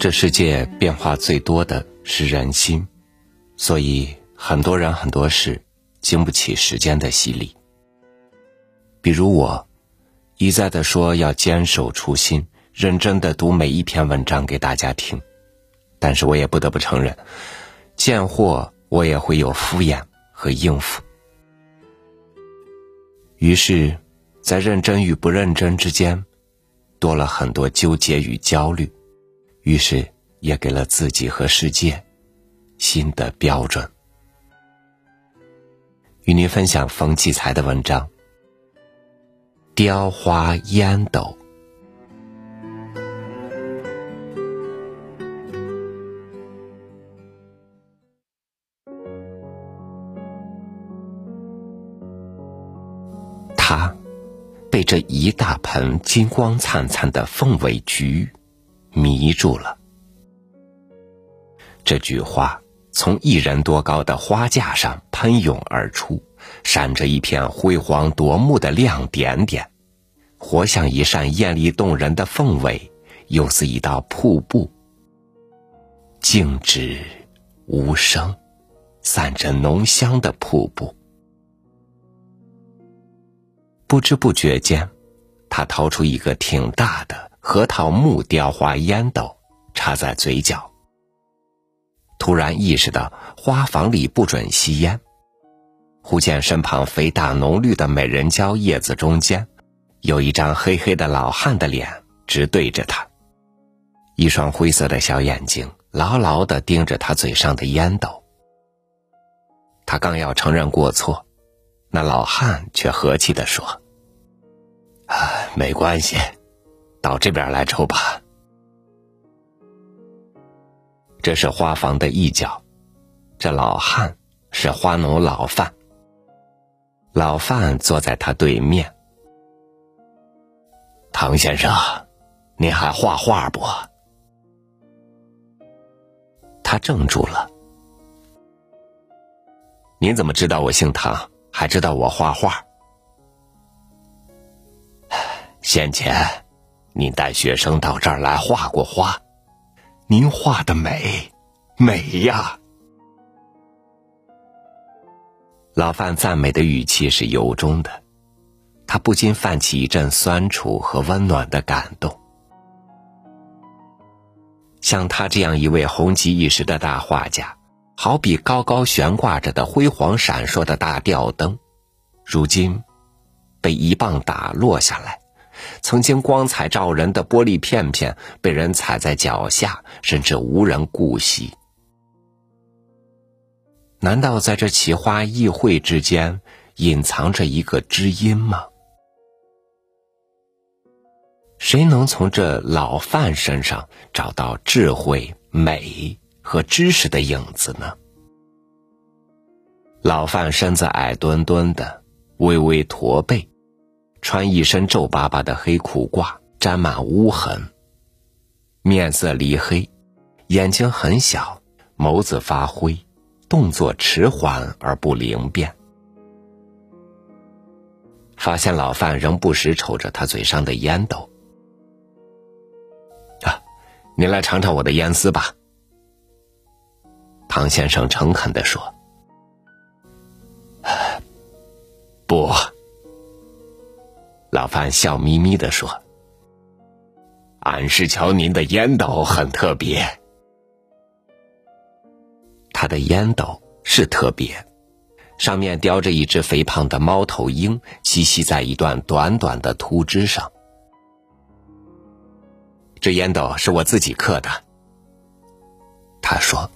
这世界变化最多的是人心，所以很多人很多事经不起时间的洗礼。比如我，一再的说要坚守初心，认真的读每一篇文章给大家听，但是我也不得不承认，见货我也会有敷衍和应付。于是，在认真与不认真之间，多了很多纠结与焦虑。于是，也给了自己和世界新的标准。与您分享冯骥才的文章《雕花烟斗》。他被这一大盆金光灿灿的凤尾菊。迷住了。这菊花从一人多高的花架上喷涌而出，闪着一片辉煌夺目的亮点点，活像一扇艳丽动人的凤尾，又似一道瀑布。静止无声，散着浓香的瀑布。不知不觉间，他掏出一个挺大的。核桃木雕花烟斗插在嘴角，突然意识到花房里不准吸烟。忽见身旁肥大浓绿的美人蕉叶子中间，有一张黑黑的老汉的脸直对着他，一双灰色的小眼睛牢牢的盯着他嘴上的烟斗。他刚要承认过错，那老汉却和气的说：“啊，没关系。”到这边来抽吧。这是花房的一角，这老汉是花农老范。老范坐在他对面。唐先生，您还画画不？他怔住了。您怎么知道我姓唐，还知道我画画？先前。您带学生到这儿来画过花，您画的美，美呀！老范赞美的语气是由衷的，他不禁泛起一阵酸楚和温暖的感动。像他这样一位红极一时的大画家，好比高高悬挂着的辉煌闪烁的大吊灯，如今被一棒打落下来。曾经光彩照人的玻璃片片被人踩在脚下，甚至无人顾惜。难道在这奇花异卉之间隐藏着一个知音吗？谁能从这老范身上找到智慧、美和知识的影子呢？老范身子矮墩墩的，微微驼背。穿一身皱巴巴的黑裤褂，沾满污痕。面色黧黑，眼睛很小，眸子发灰，动作迟缓而不灵便。发现老范仍不时瞅着他嘴上的烟斗。啊，您来尝尝我的烟丝吧。唐先生诚恳地说：“老范笑眯眯的说：“俺是瞧您的烟斗很特别。他的烟斗是特别，上面雕着一只肥胖的猫头鹰，栖息在一段短短的秃枝上。这烟斗是我自己刻的。”他说：“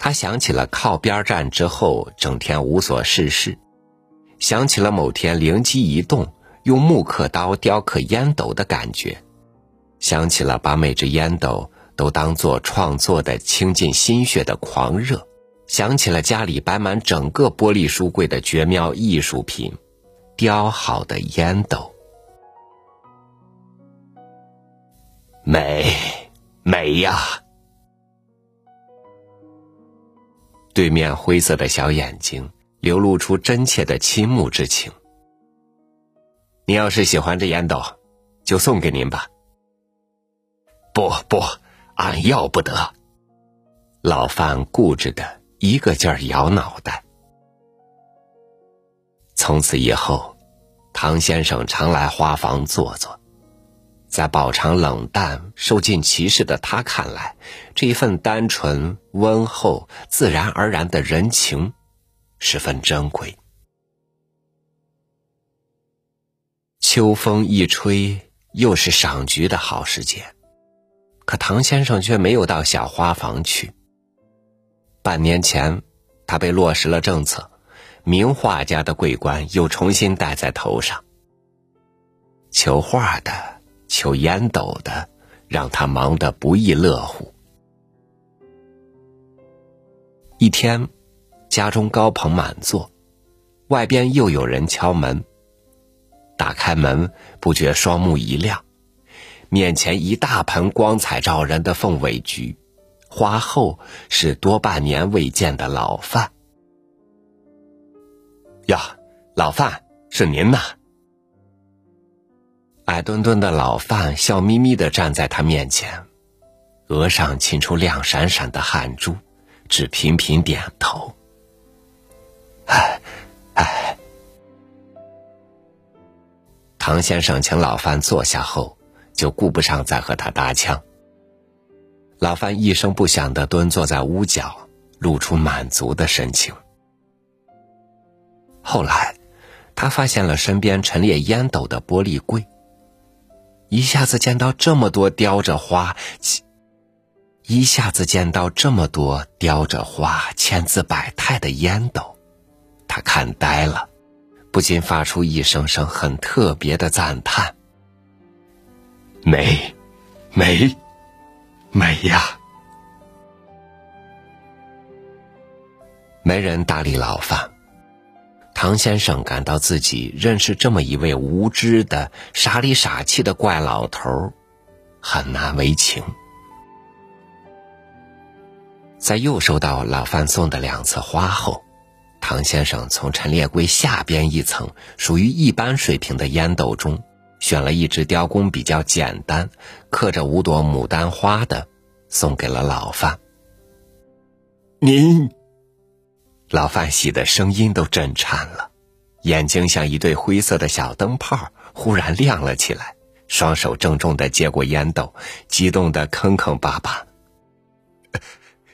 他想起了靠边站之后整天无所事事。”想起了某天灵机一动，用木刻刀雕刻烟斗的感觉；想起了把每只烟斗都当做创作的倾尽心血的狂热；想起了家里摆满整个玻璃书柜的绝妙艺术品——雕好的烟斗。美，美呀！对面灰色的小眼睛。流露出真切的倾慕之情。您要是喜欢这烟斗，就送给您吧。不不，俺要不得。老范固执的一个劲儿摇脑袋。从此以后，唐先生常来花房坐坐。在饱尝冷淡、受尽歧视的他看来，这一份单纯、温厚、自然而然的人情，十分珍贵。秋风一吹，又是赏菊的好时节，可唐先生却没有到小花房去。半年前，他被落实了政策，名画家的桂冠又重新戴在头上。求画的。求烟斗的，让他忙得不亦乐乎。一天，家中高朋满座，外边又有人敲门。打开门，不觉双目一亮，面前一大盆光彩照人的凤尾菊，花后是多半年未见的老范。呀，老范，是您呐！矮墩墩的老范笑眯眯的站在他面前，额上沁出亮闪闪的汗珠，只频频点头。唐先生请老范坐下后，就顾不上再和他搭腔。老范一声不响的蹲坐在屋角，露出满足的神情。后来，他发现了身边陈列烟斗的玻璃柜。一下子见到这么多雕着花，一下子见到这么多雕着花、千姿百态的烟斗，他看呆了，不禁发出一声声很特别的赞叹：“美，美，美呀！”没人搭理老范。唐先生感到自己认识这么一位无知的、傻里傻气的怪老头，很难为情。在又收到老范送的两次花后，唐先生从陈列柜下边一层属于一般水平的烟斗中，选了一只雕工比较简单、刻着五朵牡丹花的，送给了老范。您。老范喜的声音都震颤了，眼睛像一对灰色的小灯泡，忽然亮了起来。双手郑重的接过烟斗，激动的坑坑巴巴：“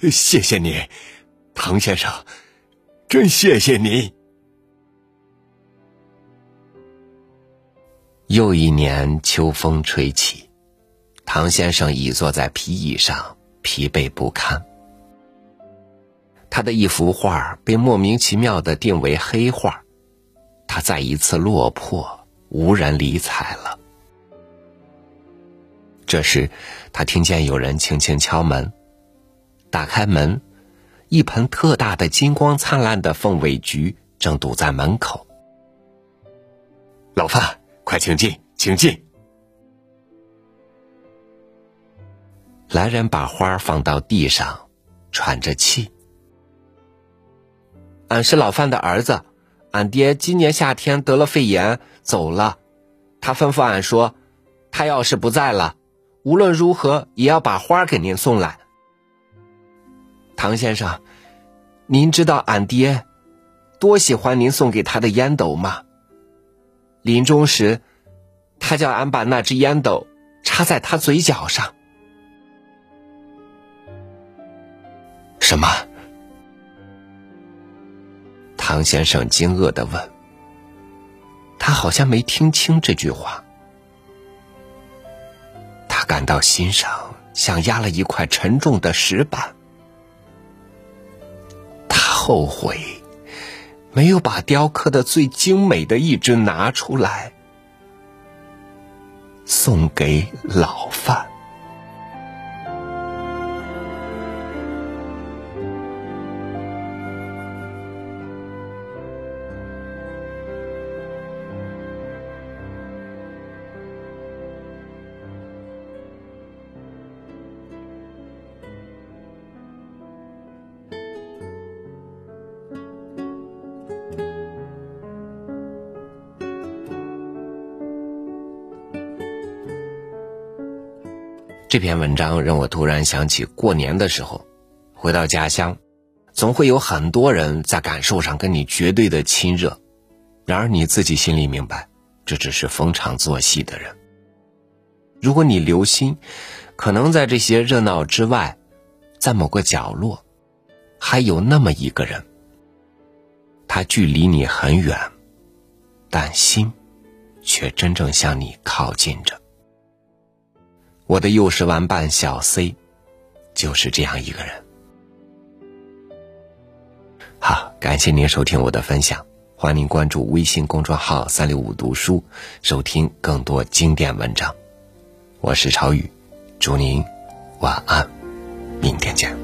谢谢你，唐先生，真谢谢你！”又一年秋风吹起，唐先生倚坐在皮椅上，疲惫不堪。他的一幅画被莫名其妙的定为黑画，他再一次落魄，无人理睬了。这时，他听见有人轻轻敲门，打开门，一盆特大的、金光灿烂的凤尾菊正堵在门口。老范，快请进，请进。来人把花放到地上，喘着气。俺是老范的儿子，俺爹今年夏天得了肺炎走了，他吩咐俺说，他要是不在了，无论如何也要把花给您送来。唐先生，您知道俺爹多喜欢您送给他的烟斗吗？临终时，他叫俺把那只烟斗插在他嘴角上。什么？唐先生惊愕的问：“他好像没听清这句话。”他感到心上像压了一块沉重的石板。后悔没有把雕刻的最精美的一只拿出来，送给老范。这篇文章让我突然想起过年的时候，回到家乡，总会有很多人在感受上跟你绝对的亲热，然而你自己心里明白，这只是逢场作戏的人。如果你留心，可能在这些热闹之外，在某个角落，还有那么一个人，他距离你很远，但心。却真正向你靠近着。我的幼时玩伴小 C，就是这样一个人。好，感谢您收听我的分享，欢迎您关注微信公众号“三六五读书”，收听更多经典文章。我是朝宇，祝您晚安，明天见。